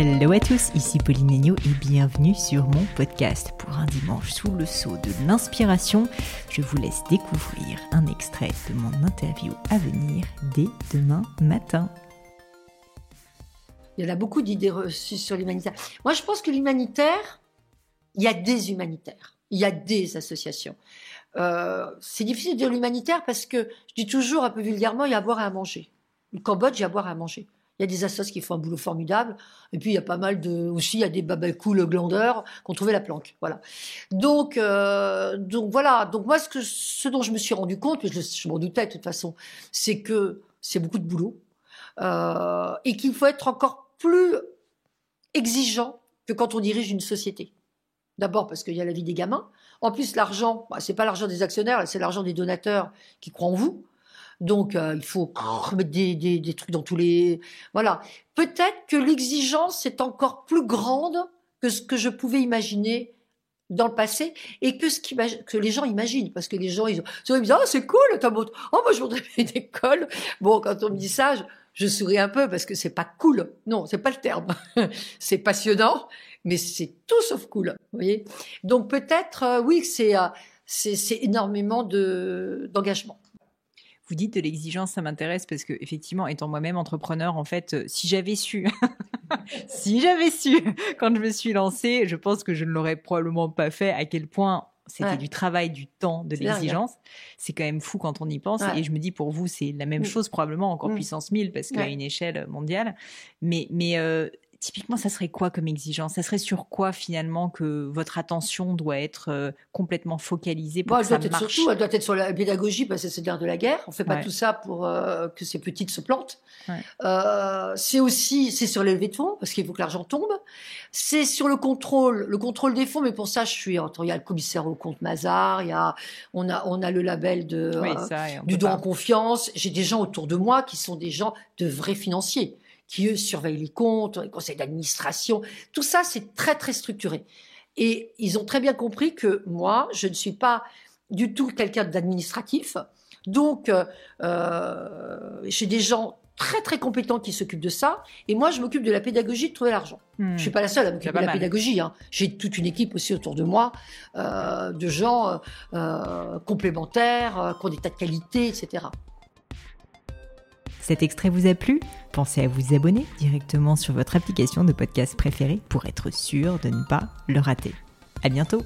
Hello à tous, ici Pauline Agneau et bienvenue sur mon podcast. Pour un dimanche sous le sceau de l'inspiration, je vous laisse découvrir un extrait de mon interview à venir dès demain matin. Il y en a beaucoup d'idées reçues sur l'humanitaire. Moi, je pense que l'humanitaire, il y a des humanitaires, il y a des associations. Euh, c'est difficile de dire l'humanitaire parce que je dis toujours un peu vulgairement, il y a à boire à manger. Le Cambodge, il y a boire à manger. Il y a des associations qui font un boulot formidable. Et puis, il y a pas mal de, aussi, il y a des babacouls glandeurs qui ont trouvé la planque. Voilà. Donc, euh, donc voilà. Donc moi, ce que, ce dont je me suis rendu compte, je, je m'en doutais de toute façon, c'est que c'est beaucoup de boulot. Euh, et qu'il faut être encore plus exigeant que quand on dirige une société. D'abord parce qu'il y a la vie des gamins. En plus, l'argent, bah, c'est pas l'argent des actionnaires, c'est l'argent des donateurs qui croient en vous. Donc, euh, il faut remettre des, des, des, trucs dans tous les. Voilà. Peut-être que l'exigence est encore plus grande que ce que je pouvais imaginer dans le passé et que ce que les gens imaginent parce que les gens ils, ils disent oh c'est cool t'as beau oh moi je voudrais une école bon quand on me dit ça je souris un peu parce que c'est pas cool. Non, c'est pas le terme. c'est passionnant, mais c'est tout sauf cool. Vous voyez Donc peut-être, euh, oui, c'est euh, c'est énormément de d'engagement. Vous dites de l'exigence, ça m'intéresse parce que effectivement, étant moi-même entrepreneur, en fait, euh, si j'avais su, si j'avais su quand je me suis lancée, je pense que je ne l'aurais probablement pas fait. À quel point c'était du travail, du temps, de l'exigence. C'est quand même fou quand on y pense. Et je me dis, pour vous, c'est la même mm. chose, probablement encore mm. puissance 1000, parce qu'à une échelle mondiale. Mais, mais euh, typiquement, ça serait quoi comme exigence? Ça serait sur quoi finalement que votre attention doit être euh, complètement focalisée pour que ça doit marche? surtout, Elle doit être sur la pédagogie parce que c'est l'ère de la guerre. On fait pas tout ça pour euh, que ces petites se plantent. Euh, c'est aussi c'est sur l'élevé de fonds parce qu'il faut que l'argent tombe. C'est sur le contrôle, le contrôle des fonds. Mais pour ça, je suis. Il y a le commissaire au compte Mazar. Il y a on a on a le label de du don en confiance. J'ai des gens autour de moi qui sont des gens de vrais financiers qui eux surveillent les comptes, les conseils d'administration. Tout ça, c'est très très structuré. Et ils ont très bien compris que moi, je ne suis pas du tout quelqu'un d'administratif. Donc, euh, euh, j'ai des gens très très compétents qui s'occupent de ça. Et moi, je m'occupe de la pédagogie, de trouver l'argent. Je hmm. Je suis pas la seule à m'occuper de la pédagogie. Hein. J'ai toute une équipe aussi autour de moi euh, de gens euh, complémentaires, qui ont des tas de qualités, etc. Cet extrait vous a plu? Pensez à vous abonner directement sur votre application de podcast préférée pour être sûr de ne pas le rater. À bientôt